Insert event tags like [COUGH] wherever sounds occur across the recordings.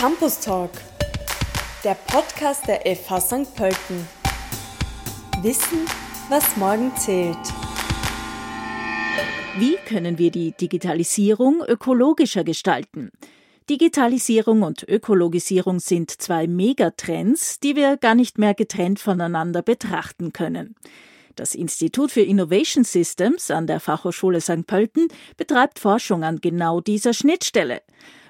Campus Talk, der Podcast der FH St. Pölten. Wissen, was morgen zählt. Wie können wir die Digitalisierung ökologischer gestalten? Digitalisierung und Ökologisierung sind zwei Megatrends, die wir gar nicht mehr getrennt voneinander betrachten können. Das Institut für Innovation Systems an der Fachhochschule St. Pölten betreibt Forschung an genau dieser Schnittstelle.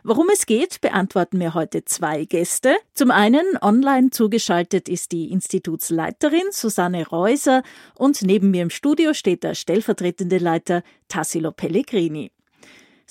Worum es geht, beantworten mir heute zwei Gäste. Zum einen online zugeschaltet ist die Institutsleiterin Susanne Reuser und neben mir im Studio steht der stellvertretende Leiter Tassilo Pellegrini.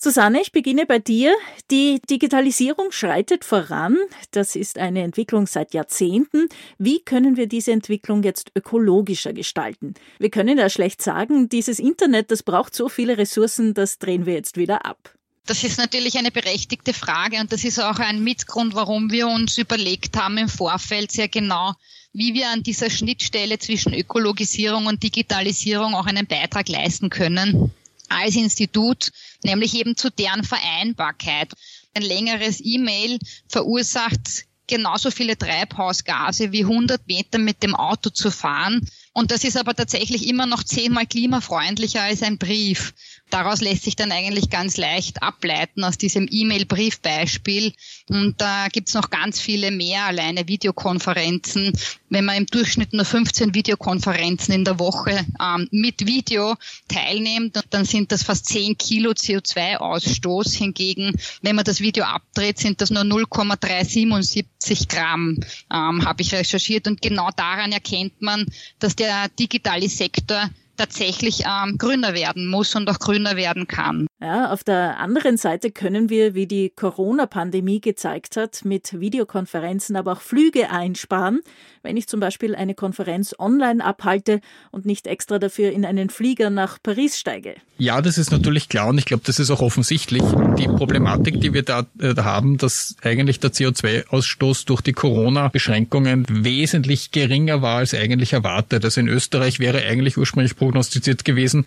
Susanne, ich beginne bei dir. Die Digitalisierung schreitet voran. Das ist eine Entwicklung seit Jahrzehnten. Wie können wir diese Entwicklung jetzt ökologischer gestalten? Wir können ja schlecht sagen, dieses Internet, das braucht so viele Ressourcen, das drehen wir jetzt wieder ab. Das ist natürlich eine berechtigte Frage und das ist auch ein Mitgrund, warum wir uns überlegt haben im Vorfeld sehr genau, wie wir an dieser Schnittstelle zwischen Ökologisierung und Digitalisierung auch einen Beitrag leisten können als Institut, nämlich eben zu deren Vereinbarkeit. Ein längeres E-Mail verursacht genauso viele Treibhausgase wie 100 Meter mit dem Auto zu fahren. Und das ist aber tatsächlich immer noch zehnmal klimafreundlicher als ein Brief. Daraus lässt sich dann eigentlich ganz leicht ableiten aus diesem E-Mail-Briefbeispiel. Und da gibt's noch ganz viele mehr, alleine Videokonferenzen. Wenn man im Durchschnitt nur 15 Videokonferenzen in der Woche ähm, mit Video teilnimmt, dann sind das fast 10 Kilo CO2-Ausstoß. Hingegen, wenn man das Video abdreht, sind das nur 0,377 Gramm, ähm, habe ich recherchiert. Und genau daran erkennt man, dass der digitale Sektor tatsächlich ähm, grüner werden muss und auch grüner werden kann. Ja, auf der anderen Seite können wir, wie die Corona-Pandemie gezeigt hat, mit Videokonferenzen aber auch Flüge einsparen, wenn ich zum Beispiel eine Konferenz online abhalte und nicht extra dafür in einen Flieger nach Paris steige. Ja, das ist natürlich klar und ich glaube, das ist auch offensichtlich. Die Problematik, die wir da, äh, haben, dass eigentlich der CO2-Ausstoß durch die Corona-Beschränkungen wesentlich geringer war als eigentlich erwartet. Also in Österreich wäre eigentlich ursprünglich prognostiziert gewesen,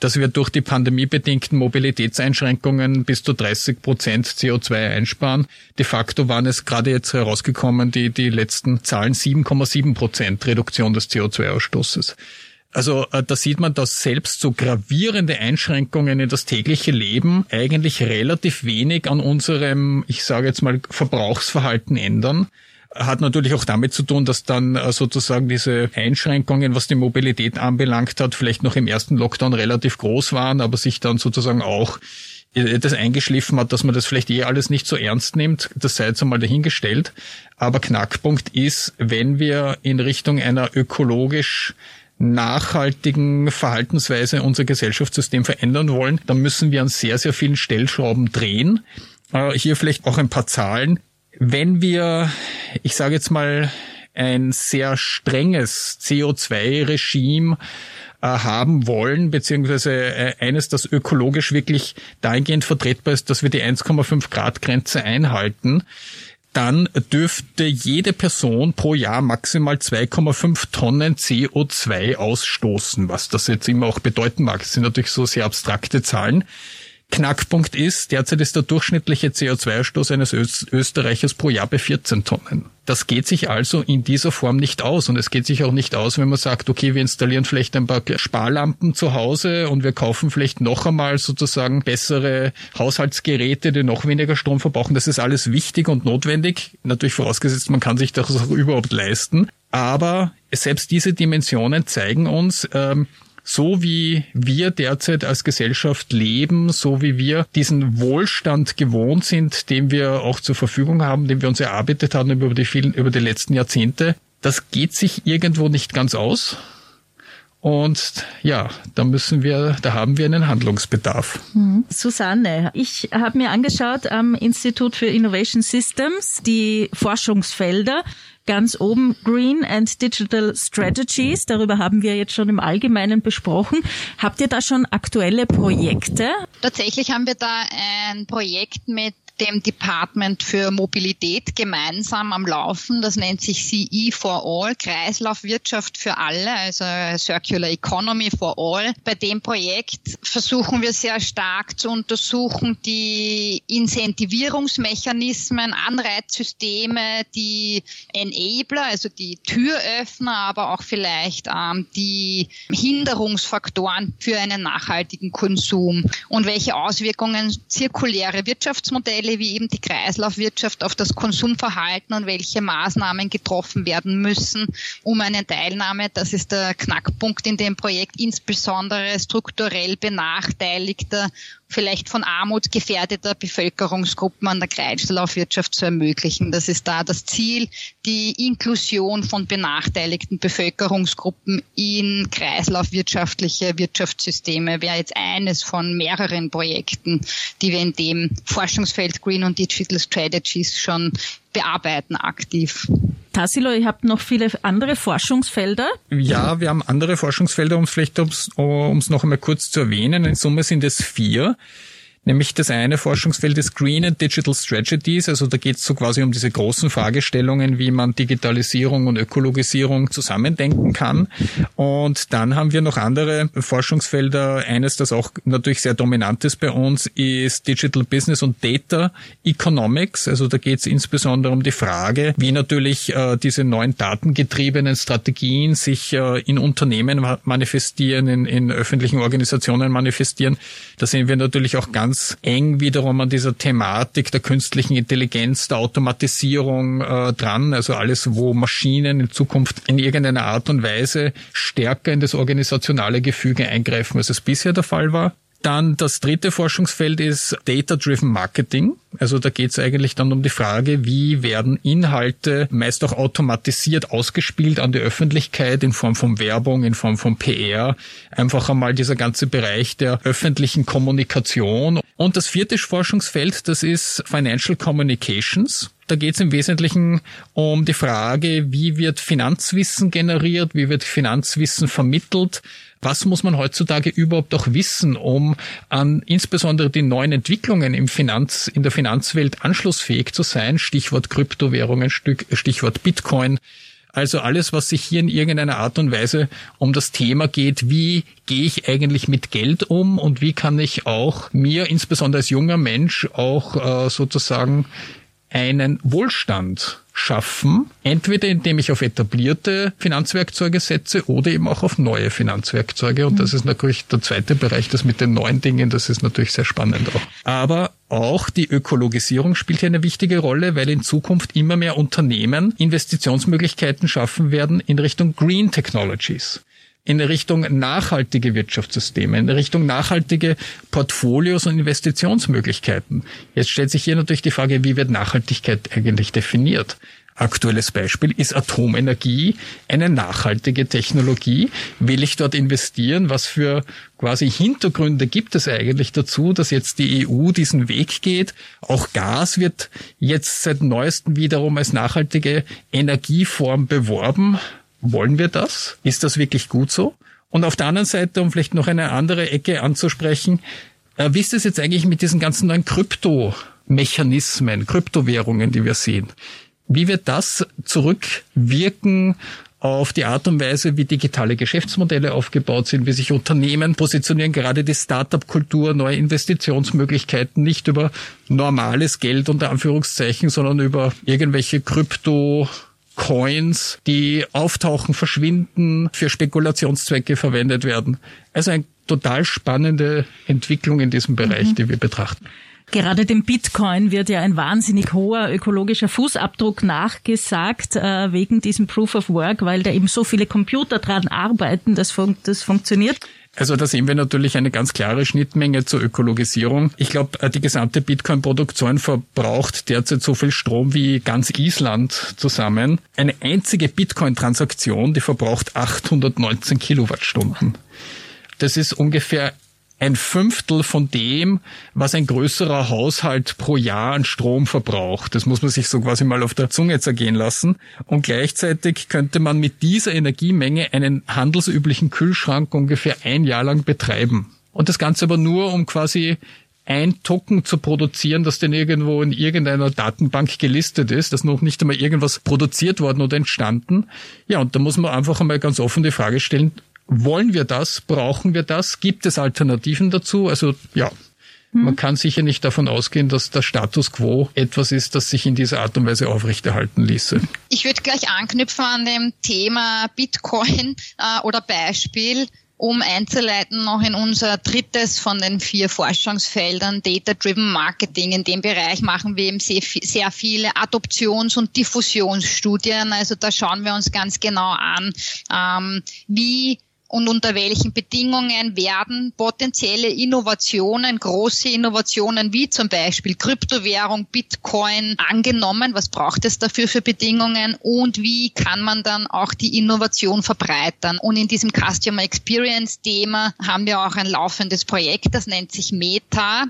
dass wir durch die pandemiebedingten Mobilität Mobilitätseinschränkungen bis zu 30 Prozent CO2 einsparen. De facto waren es gerade jetzt herausgekommen, die, die letzten Zahlen 7,7 Prozent Reduktion des CO2-Ausstoßes. Also äh, da sieht man, dass selbst so gravierende Einschränkungen in das tägliche Leben eigentlich relativ wenig an unserem, ich sage jetzt mal, Verbrauchsverhalten ändern hat natürlich auch damit zu tun, dass dann äh, sozusagen diese Einschränkungen, was die Mobilität anbelangt hat, vielleicht noch im ersten Lockdown relativ groß waren, aber sich dann sozusagen auch das eingeschliffen hat, dass man das vielleicht eh alles nicht so ernst nimmt. Das sei jetzt einmal dahingestellt. Aber Knackpunkt ist, wenn wir in Richtung einer ökologisch nachhaltigen Verhaltensweise unser Gesellschaftssystem verändern wollen, dann müssen wir an sehr, sehr vielen Stellschrauben drehen. Äh, hier vielleicht auch ein paar Zahlen. Wenn wir, ich sage jetzt mal, ein sehr strenges CO2-Regime äh, haben wollen, beziehungsweise äh, eines, das ökologisch wirklich dahingehend vertretbar ist, dass wir die 1,5 Grad Grenze einhalten, dann dürfte jede Person pro Jahr maximal 2,5 Tonnen CO2 ausstoßen, was das jetzt immer auch bedeuten mag. Das sind natürlich so sehr abstrakte Zahlen. Knackpunkt ist, derzeit ist der durchschnittliche CO2-Ausstoß eines Österreichers pro Jahr bei 14 Tonnen. Das geht sich also in dieser Form nicht aus. Und es geht sich auch nicht aus, wenn man sagt, okay, wir installieren vielleicht ein paar Sparlampen zu Hause und wir kaufen vielleicht noch einmal sozusagen bessere Haushaltsgeräte, die noch weniger Strom verbrauchen. Das ist alles wichtig und notwendig. Natürlich vorausgesetzt, man kann sich das auch überhaupt leisten. Aber selbst diese Dimensionen zeigen uns, ähm, so wie wir derzeit als Gesellschaft leben, so wie wir diesen Wohlstand gewohnt sind, den wir auch zur Verfügung haben, den wir uns erarbeitet haben über die vielen, über die letzten Jahrzehnte, das geht sich irgendwo nicht ganz aus. Und ja, da müssen wir, da haben wir einen Handlungsbedarf. Mhm. Susanne, ich habe mir angeschaut am Institut für Innovation Systems die Forschungsfelder Ganz oben Green and Digital Strategies. Darüber haben wir jetzt schon im Allgemeinen besprochen. Habt ihr da schon aktuelle Projekte? Tatsächlich haben wir da ein Projekt mit dem Department für Mobilität gemeinsam am Laufen. Das nennt sich CE for All, Kreislaufwirtschaft für alle, also Circular Economy for All. Bei dem Projekt versuchen wir sehr stark zu untersuchen die Incentivierungsmechanismen, Anreizsysteme, die Enabler, also die Türöffner, aber auch vielleicht ähm, die Hinderungsfaktoren für einen nachhaltigen Konsum und welche Auswirkungen zirkuläre Wirtschaftsmodelle wie eben die Kreislaufwirtschaft auf das Konsumverhalten und welche Maßnahmen getroffen werden müssen, um eine Teilnahme, das ist der Knackpunkt in dem Projekt, insbesondere strukturell benachteiligter vielleicht von Armut gefährdeter Bevölkerungsgruppen an der Kreislaufwirtschaft zu ermöglichen. Das ist da das Ziel, die Inklusion von benachteiligten Bevölkerungsgruppen in kreislaufwirtschaftliche Wirtschaftssysteme wäre jetzt eines von mehreren Projekten, die wir in dem Forschungsfeld Green und Digital Strategies schon bearbeiten aktiv. Tassilo, ihr habt noch viele andere Forschungsfelder? Ja, wir haben andere Forschungsfelder, um es vielleicht um es noch einmal kurz zu erwähnen. In Summe sind es vier. Nämlich das eine Forschungsfeld ist Green and Digital Strategies. Also da geht es so quasi um diese großen Fragestellungen, wie man Digitalisierung und Ökologisierung zusammendenken kann. Und dann haben wir noch andere Forschungsfelder. Eines, das auch natürlich sehr dominant ist bei uns, ist Digital Business und Data Economics. Also da geht es insbesondere um die Frage, wie natürlich äh, diese neuen datengetriebenen Strategien sich äh, in Unternehmen manifestieren, in, in öffentlichen Organisationen manifestieren. Da sehen wir natürlich auch ganz ganz eng wiederum an dieser Thematik der künstlichen Intelligenz, der Automatisierung äh, dran. Also alles, wo Maschinen in Zukunft in irgendeiner Art und Weise stärker in das organisationale Gefüge eingreifen, als es bisher der Fall war. Dann das dritte Forschungsfeld ist Data-Driven Marketing. Also da geht es eigentlich dann um die Frage, wie werden Inhalte meist auch automatisiert ausgespielt an die Öffentlichkeit in Form von Werbung, in Form von PR. Einfach einmal dieser ganze Bereich der öffentlichen Kommunikation. Und das vierte Forschungsfeld, das ist Financial Communications. Da geht es im Wesentlichen um die Frage, wie wird Finanzwissen generiert, wie wird Finanzwissen vermittelt, was muss man heutzutage überhaupt auch wissen, um an insbesondere die neuen Entwicklungen im Finanz, in der Finanzwelt anschlussfähig zu sein? Stichwort Kryptowährungen, Stichwort Bitcoin. Also alles, was sich hier in irgendeiner Art und Weise um das Thema geht, wie gehe ich eigentlich mit Geld um und wie kann ich auch mir, insbesondere als junger Mensch, auch äh, sozusagen einen Wohlstand schaffen, entweder indem ich auf etablierte Finanzwerkzeuge setze oder eben auch auf neue Finanzwerkzeuge. Und das ist natürlich der zweite Bereich, das mit den neuen Dingen, das ist natürlich sehr spannend auch. Aber auch die Ökologisierung spielt hier eine wichtige Rolle, weil in Zukunft immer mehr Unternehmen Investitionsmöglichkeiten schaffen werden in Richtung Green Technologies in Richtung nachhaltige Wirtschaftssysteme, in Richtung nachhaltige Portfolios und Investitionsmöglichkeiten. Jetzt stellt sich hier natürlich die Frage, wie wird Nachhaltigkeit eigentlich definiert? Aktuelles Beispiel ist Atomenergie eine nachhaltige Technologie. Will ich dort investieren? Was für quasi Hintergründe gibt es eigentlich dazu, dass jetzt die EU diesen Weg geht? Auch Gas wird jetzt seit neuestem wiederum als nachhaltige Energieform beworben. Wollen wir das? Ist das wirklich gut so? Und auf der anderen Seite, um vielleicht noch eine andere Ecke anzusprechen, äh, wie ist es jetzt eigentlich mit diesen ganzen neuen Kryptomechanismen, Kryptowährungen, die wir sehen? Wie wird das zurückwirken auf die Art und Weise, wie digitale Geschäftsmodelle aufgebaut sind, wie sich Unternehmen positionieren, gerade die Startup-Kultur, neue Investitionsmöglichkeiten, nicht über normales Geld unter Anführungszeichen, sondern über irgendwelche Krypto Coins, die auftauchen, verschwinden, für Spekulationszwecke verwendet werden. Also eine total spannende Entwicklung in diesem Bereich, mhm. die wir betrachten. Gerade dem Bitcoin wird ja ein wahnsinnig hoher ökologischer Fußabdruck nachgesagt, äh, wegen diesem Proof of Work, weil da eben so viele Computer dran arbeiten, dass fun das funktioniert. Also da sehen wir natürlich eine ganz klare Schnittmenge zur Ökologisierung. Ich glaube, äh, die gesamte Bitcoin-Produktion verbraucht derzeit so viel Strom wie ganz Island zusammen. Eine einzige Bitcoin-Transaktion, die verbraucht 819 Kilowattstunden. Das ist ungefähr ein Fünftel von dem, was ein größerer Haushalt pro Jahr an Strom verbraucht. Das muss man sich so quasi mal auf der Zunge zergehen lassen. Und gleichzeitig könnte man mit dieser Energiemenge einen handelsüblichen Kühlschrank ungefähr ein Jahr lang betreiben. Und das Ganze aber nur, um quasi ein Token zu produzieren, das denn irgendwo in irgendeiner Datenbank gelistet ist, das noch nicht einmal irgendwas produziert worden oder entstanden. Ja, und da muss man einfach einmal ganz offen die Frage stellen, wollen wir das? Brauchen wir das? Gibt es Alternativen dazu? Also ja, man hm. kann sicher nicht davon ausgehen, dass der Status quo etwas ist, das sich in dieser Art und Weise aufrechterhalten ließe. Ich würde gleich anknüpfen an dem Thema Bitcoin [LAUGHS] äh, oder Beispiel um einzuleiten noch in unser drittes von den vier Forschungsfeldern Data-Driven Marketing. In dem Bereich machen wir eben sehr, sehr viele Adoptions- und Diffusionsstudien. Also da schauen wir uns ganz genau an, ähm, wie und unter welchen Bedingungen werden potenzielle Innovationen, große Innovationen wie zum Beispiel Kryptowährung, Bitcoin angenommen? Was braucht es dafür für Bedingungen und wie kann man dann auch die Innovation verbreitern? Und in diesem Customer Experience Thema haben wir auch ein laufendes Projekt, das nennt sich Meta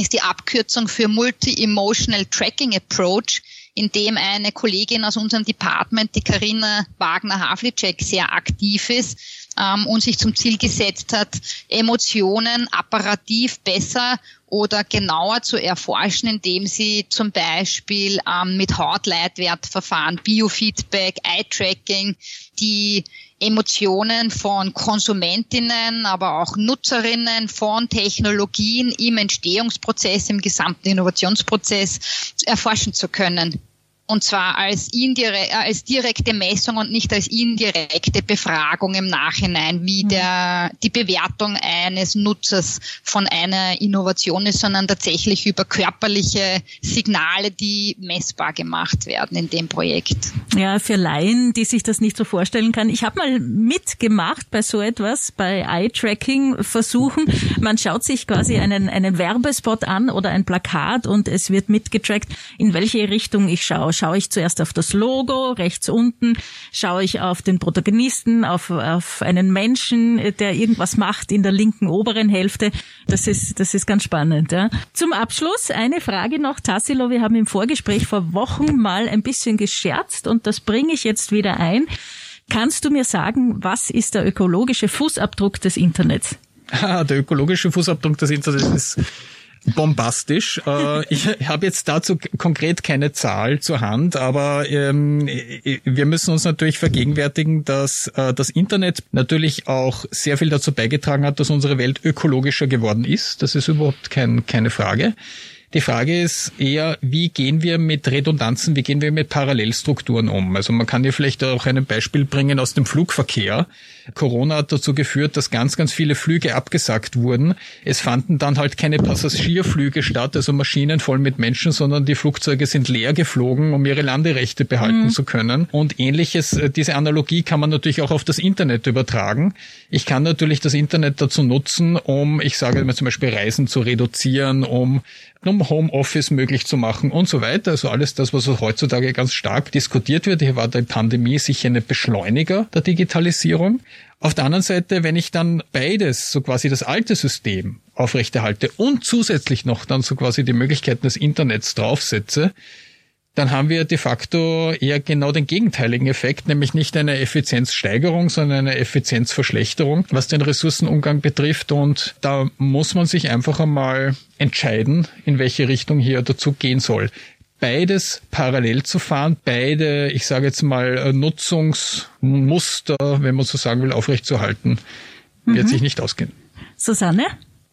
ist die Abkürzung für Multi-Emotional Tracking Approach, in dem eine Kollegin aus unserem Department, die Karina Wagner-Havlicek, sehr aktiv ist ähm, und sich zum Ziel gesetzt hat, Emotionen apparativ besser oder genauer zu erforschen, indem sie zum Beispiel ähm, mit Hautleitwertverfahren, Biofeedback, Eye-Tracking die Emotionen von Konsumentinnen, aber auch Nutzerinnen von Technologien im Entstehungsprozess, im gesamten Innovationsprozess erforschen zu können und zwar als, indire äh, als direkte Messung und nicht als indirekte Befragung im Nachhinein, wie mhm. der, die Bewertung eines Nutzers von einer Innovation ist, sondern tatsächlich über körperliche Signale, die messbar gemacht werden in dem Projekt. Ja, für Laien, die sich das nicht so vorstellen kann. Ich habe mal mitgemacht bei so etwas, bei Eye-Tracking-Versuchen. Man schaut sich quasi einen, einen Werbespot an oder ein Plakat und es wird mitgetrackt, in welche Richtung ich schaue schaue ich zuerst auf das Logo, rechts unten, schaue ich auf den Protagonisten, auf, auf einen Menschen, der irgendwas macht in der linken oberen Hälfte. Das ist, das ist ganz spannend. Ja. Zum Abschluss eine Frage noch, Tassilo. Wir haben im Vorgespräch vor Wochen mal ein bisschen gescherzt und das bringe ich jetzt wieder ein. Kannst du mir sagen, was ist der ökologische Fußabdruck des Internets? Ah, der ökologische Fußabdruck des Internets ist bombastisch. Äh, ich habe jetzt dazu konkret keine Zahl zur Hand, aber ähm, wir müssen uns natürlich vergegenwärtigen, dass äh, das Internet natürlich auch sehr viel dazu beigetragen hat, dass unsere Welt ökologischer geworden ist. Das ist überhaupt kein, keine Frage. Die Frage ist eher, wie gehen wir mit Redundanzen, wie gehen wir mit Parallelstrukturen um? Also man kann hier vielleicht auch ein Beispiel bringen aus dem Flugverkehr. Corona hat dazu geführt, dass ganz, ganz viele Flüge abgesagt wurden. Es fanden dann halt keine Passagierflüge statt, also Maschinen voll mit Menschen, sondern die Flugzeuge sind leer geflogen, um ihre Landerechte behalten mhm. zu können. Und ähnliches, äh, diese Analogie kann man natürlich auch auf das Internet übertragen. Ich kann natürlich das Internet dazu nutzen, um, ich sage mal zum Beispiel Reisen zu reduzieren, um um Homeoffice möglich zu machen und so weiter. Also alles das, was heutzutage ganz stark diskutiert wird. Hier war die Pandemie sicher eine Beschleuniger der Digitalisierung. Auf der anderen Seite, wenn ich dann beides, so quasi das alte System aufrechterhalte und zusätzlich noch dann so quasi die Möglichkeiten des Internets draufsetze, dann haben wir de facto eher genau den gegenteiligen Effekt, nämlich nicht eine Effizienzsteigerung, sondern eine Effizienzverschlechterung, was den Ressourcenumgang betrifft. Und da muss man sich einfach einmal entscheiden, in welche Richtung hier dazu gehen soll. Beides parallel zu fahren, beide, ich sage jetzt mal, Nutzungsmuster, wenn man so sagen will, aufrechtzuerhalten, wird mhm. sich nicht ausgehen. Susanne?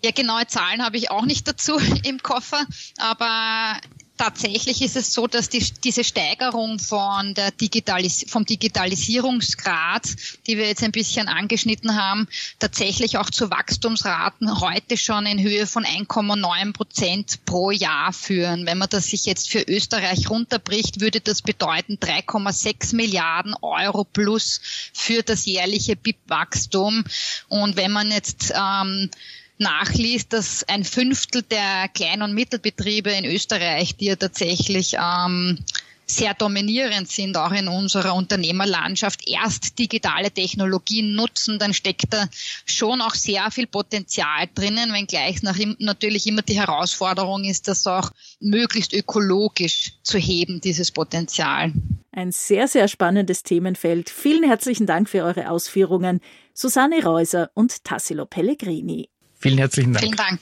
Ja, genaue Zahlen habe ich auch nicht dazu [LAUGHS] im Koffer, aber tatsächlich ist es so, dass die, diese Steigerung von der Digitalis vom Digitalisierungsgrad, die wir jetzt ein bisschen angeschnitten haben, tatsächlich auch zu Wachstumsraten heute schon in Höhe von 1,9 Prozent pro Jahr führen. Wenn man das sich jetzt für Österreich runterbricht, würde das bedeuten 3,6 Milliarden Euro plus für das jährliche BIP-Wachstum. Und wenn man jetzt ähm, nachliest, dass ein Fünftel der Klein- und Mittelbetriebe in Österreich, die ja tatsächlich ähm, sehr dominierend sind, auch in unserer Unternehmerlandschaft, erst digitale Technologien nutzen, dann steckt da schon auch sehr viel Potenzial drinnen, wenngleich nach, natürlich immer die Herausforderung ist, das auch möglichst ökologisch zu heben, dieses Potenzial. Ein sehr, sehr spannendes Themenfeld. Vielen herzlichen Dank für eure Ausführungen. Susanne Reuser und Tassilo Pellegrini. Vielen herzlichen Dank. Vielen Dank.